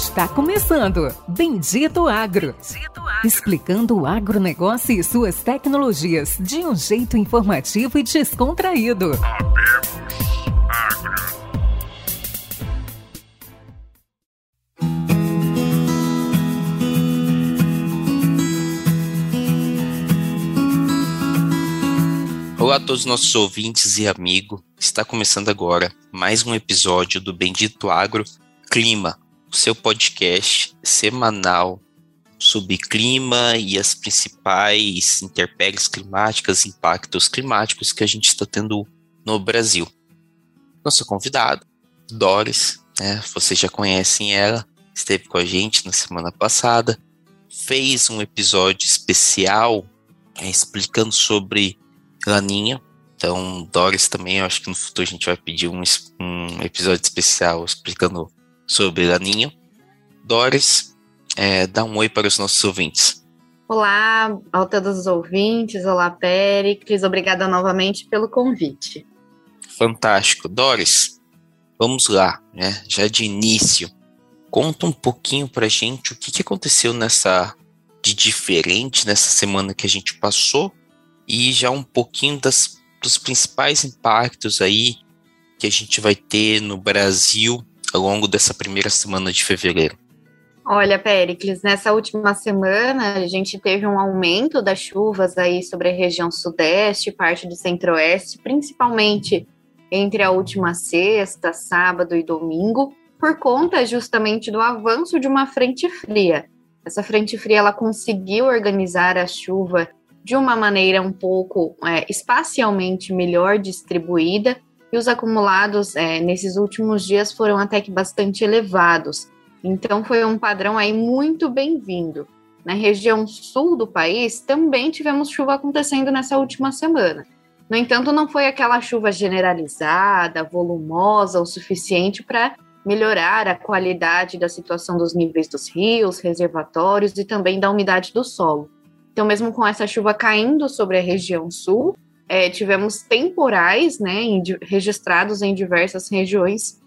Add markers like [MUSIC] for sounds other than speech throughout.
Está começando Bendito Agro. Bendito Agro. Explicando o agronegócio e suas tecnologias de um jeito informativo e descontraído. Olá a todos os nossos ouvintes e amigos. Está começando agora mais um episódio do Bendito Agro Clima, o seu podcast semanal sobre clima e as principais intempéries climáticas, impactos climáticos que a gente está tendo no Brasil. Nossa convidada, Doris, né, vocês já conhecem ela, esteve com a gente na semana passada, fez um episódio especial é, explicando sobre Laninha. Então, Doris também, eu acho que no futuro a gente vai pedir um, um episódio especial explicando sobre Laninha. Doris, é, dá um oi para os nossos ouvintes. Olá a todos os ouvintes, olá Péricles, obrigada novamente pelo convite. Fantástico. Doris, vamos lá, né? Já de início, conta um pouquinho pra gente o que, que aconteceu nessa de diferente nessa semana que a gente passou e já um pouquinho das, dos principais impactos aí que a gente vai ter no Brasil ao longo dessa primeira semana de fevereiro. Olha, Péricles, nessa última semana a gente teve um aumento das chuvas aí sobre a região sudeste, parte do centro-oeste, principalmente entre a última sexta, sábado e domingo, por conta justamente do avanço de uma frente fria. Essa frente fria ela conseguiu organizar a chuva de uma maneira um pouco é, espacialmente melhor distribuída e os acumulados é, nesses últimos dias foram até que bastante elevados. Então foi um padrão aí muito bem-vindo. Na região sul do país também tivemos chuva acontecendo nessa última semana. No entanto, não foi aquela chuva generalizada, volumosa o suficiente para melhorar a qualidade da situação dos níveis dos rios, reservatórios e também da umidade do solo. Então, mesmo com essa chuva caindo sobre a região sul, é, tivemos temporais né, em, registrados em diversas regiões,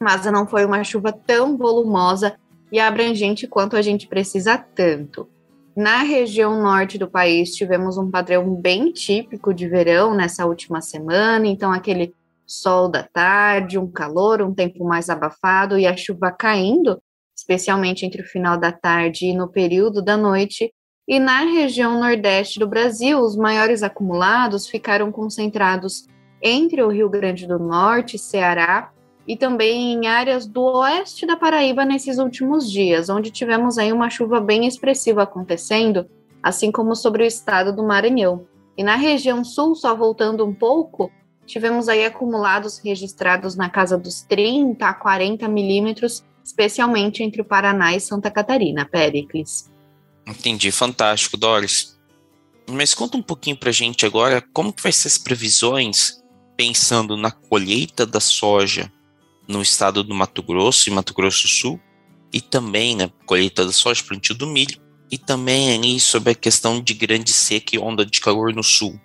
mas não foi uma chuva tão volumosa e abrangente quanto a gente precisa tanto. Na região norte do país, tivemos um padrão bem típico de verão nessa última semana, então aquele sol da tarde, um calor, um tempo mais abafado e a chuva caindo, especialmente entre o final da tarde e no período da noite, e na região nordeste do Brasil, os maiores acumulados ficaram concentrados entre o Rio Grande do Norte, Ceará e também em áreas do oeste da Paraíba nesses últimos dias, onde tivemos aí uma chuva bem expressiva acontecendo, assim como sobre o estado do Maranhão. E na região sul, só voltando um pouco, tivemos aí acumulados registrados na casa dos 30 a 40 milímetros, especialmente entre o Paraná e Santa Catarina, Péricles. Entendi, fantástico, Doris. Mas conta um pouquinho pra gente agora como que vai ser as previsões pensando na colheita da soja no estado do Mato Grosso e Mato Grosso do Sul e também na colheita da soja, plantio do milho e também ali sobre a questão de grande seca e onda de calor no sul.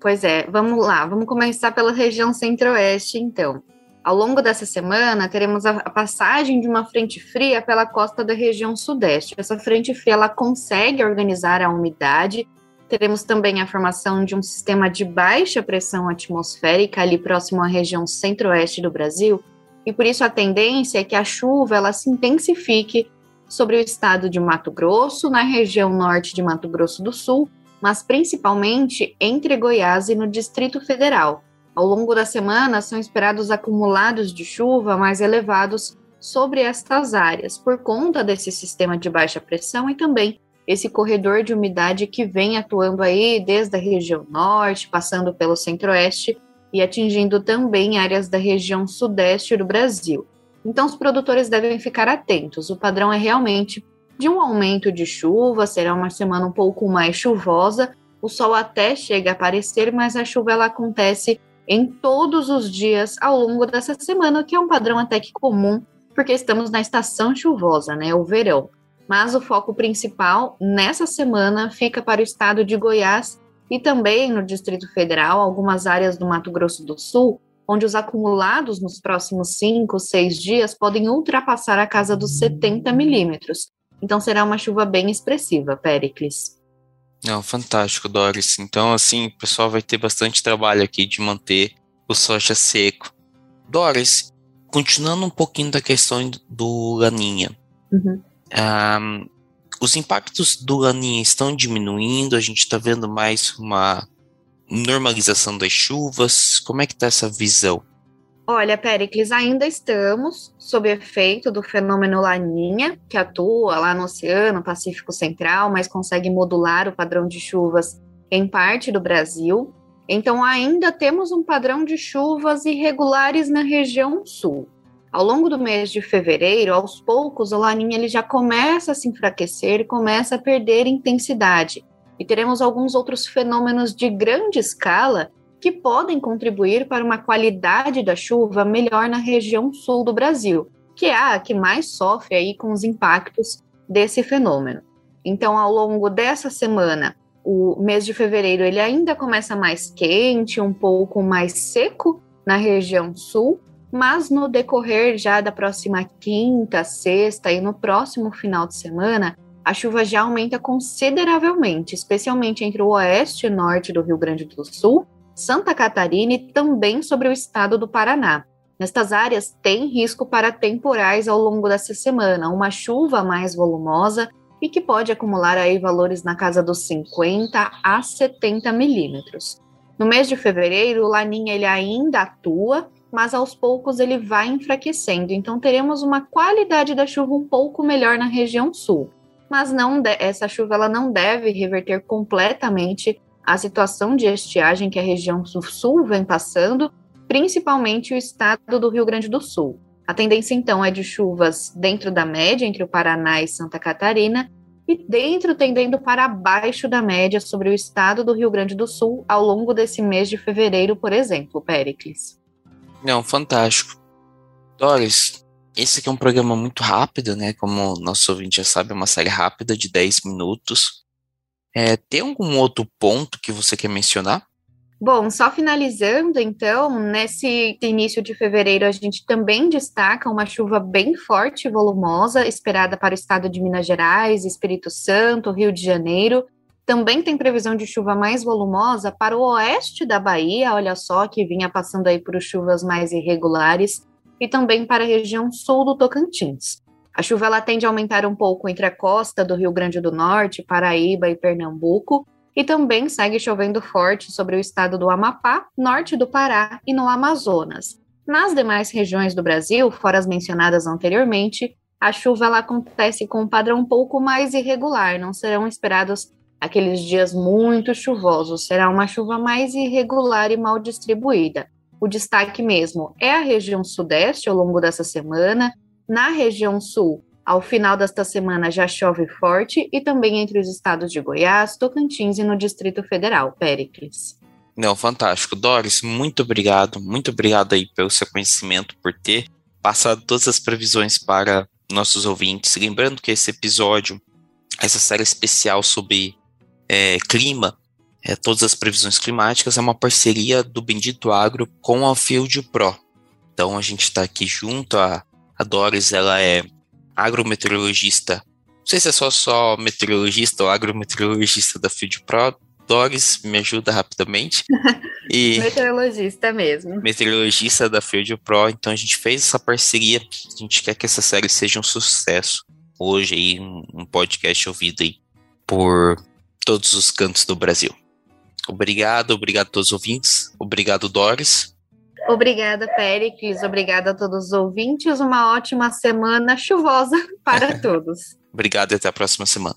Pois é, vamos lá, vamos começar pela região centro-oeste então. Ao longo dessa semana, teremos a passagem de uma frente fria pela costa da região sudeste. Essa frente fria ela consegue organizar a umidade. Teremos também a formação de um sistema de baixa pressão atmosférica ali próximo à região centro-oeste do Brasil, e por isso a tendência é que a chuva ela se intensifique sobre o estado de Mato Grosso, na região norte de Mato Grosso do Sul, mas principalmente entre Goiás e no Distrito Federal. Ao longo da semana, são esperados acumulados de chuva mais elevados sobre estas áreas, por conta desse sistema de baixa pressão e também esse corredor de umidade que vem atuando aí desde a região norte, passando pelo centro-oeste e atingindo também áreas da região sudeste do Brasil. Então, os produtores devem ficar atentos. O padrão é realmente de um aumento de chuva, será uma semana um pouco mais chuvosa. O sol até chega a aparecer, mas a chuva ela acontece em todos os dias ao longo dessa semana, que é um padrão até que comum, porque estamos na estação chuvosa, né, o verão. Mas o foco principal nessa semana fica para o estado de Goiás e também no Distrito Federal, algumas áreas do Mato Grosso do Sul, onde os acumulados nos próximos 5, 6 dias podem ultrapassar a casa dos 70 milímetros. Então será uma chuva bem expressiva, Pericles. Não, fantástico, Doris. Então, assim, o pessoal vai ter bastante trabalho aqui de manter o soja seco. Doris, continuando um pouquinho da questão do Laninha. Uhum. Um, os impactos do Laninha estão diminuindo, a gente está vendo mais uma normalização das chuvas? Como é que está essa visão? Olha, Pericles, ainda estamos sob efeito do fenômeno Laninha, que atua lá no Oceano Pacífico Central, mas consegue modular o padrão de chuvas em parte do Brasil. Então, ainda temos um padrão de chuvas irregulares na região sul. Ao longo do mês de fevereiro, aos poucos, o Laninha ele já começa a se enfraquecer e começa a perder intensidade e teremos alguns outros fenômenos de grande escala que podem contribuir para uma qualidade da chuva melhor na região sul do Brasil, que é a que mais sofre aí com os impactos desse fenômeno. Então, ao longo dessa semana, o mês de fevereiro ele ainda começa mais quente, um pouco mais seco na região sul, mas no decorrer já da próxima quinta, sexta e no próximo final de semana, a chuva já aumenta consideravelmente, especialmente entre o oeste e norte do Rio Grande do Sul, Santa Catarina e também sobre o estado do Paraná. Nestas áreas tem risco para temporais ao longo dessa semana, uma chuva mais volumosa e que pode acumular aí valores na casa dos 50 a 70 milímetros. No mês de fevereiro, o Laninha ele ainda atua, mas aos poucos ele vai enfraquecendo, então teremos uma qualidade da chuva um pouco melhor na região sul mas não essa chuva ela não deve reverter completamente a situação de estiagem que a região sul vem passando, principalmente o estado do Rio Grande do Sul. A tendência então é de chuvas dentro da média entre o Paraná e Santa Catarina e dentro tendendo para baixo da média sobre o estado do Rio Grande do Sul ao longo desse mês de fevereiro, por exemplo, Pericles. Não, fantástico. Doris, esse aqui é um programa muito rápido, né? Como nosso ouvinte já sabe, é uma série rápida de 10 minutos. É, tem algum outro ponto que você quer mencionar? Bom, só finalizando, então, nesse início de fevereiro, a gente também destaca uma chuva bem forte e volumosa, esperada para o estado de Minas Gerais, Espírito Santo, Rio de Janeiro. Também tem previsão de chuva mais volumosa para o oeste da Bahia, olha só, que vinha passando aí por chuvas mais irregulares e também para a região sul do Tocantins. A chuva ela tende a aumentar um pouco entre a costa do Rio Grande do Norte, Paraíba e Pernambuco, e também segue chovendo forte sobre o estado do Amapá, norte do Pará e no Amazonas. Nas demais regiões do Brasil, fora as mencionadas anteriormente, a chuva ela acontece com um padrão um pouco mais irregular, não serão esperados aqueles dias muito chuvosos, será uma chuva mais irregular e mal distribuída. O destaque mesmo é a região sudeste ao longo dessa semana. Na região sul, ao final desta semana já chove forte e também entre os estados de Goiás, Tocantins e no Distrito Federal. Péricles. Não, fantástico. Doris, muito obrigado. Muito obrigado aí pelo seu conhecimento, por ter passado todas as previsões para nossos ouvintes. Lembrando que esse episódio, essa série especial sobre é, clima, é, todas as previsões climáticas, é uma parceria do Bendito Agro com a Field Pro. Então a gente está aqui junto, a, a Doris ela é agrometeorologista, não sei se é só, só meteorologista ou agrometeorologista da Field Pro, Doris me ajuda rapidamente. [LAUGHS] E meteorologista mesmo. Meteorologista da Field Pro, então a gente fez essa parceria, a gente quer que essa série seja um sucesso. Hoje aí, um, podcast ouvido aí por todos os cantos do Brasil. Obrigado, obrigado a todos os ouvintes. Obrigado, Doris. Obrigada, Péricles. Obrigada a todos os ouvintes. Uma ótima semana chuvosa [LAUGHS] para todos. Obrigado e até a próxima semana.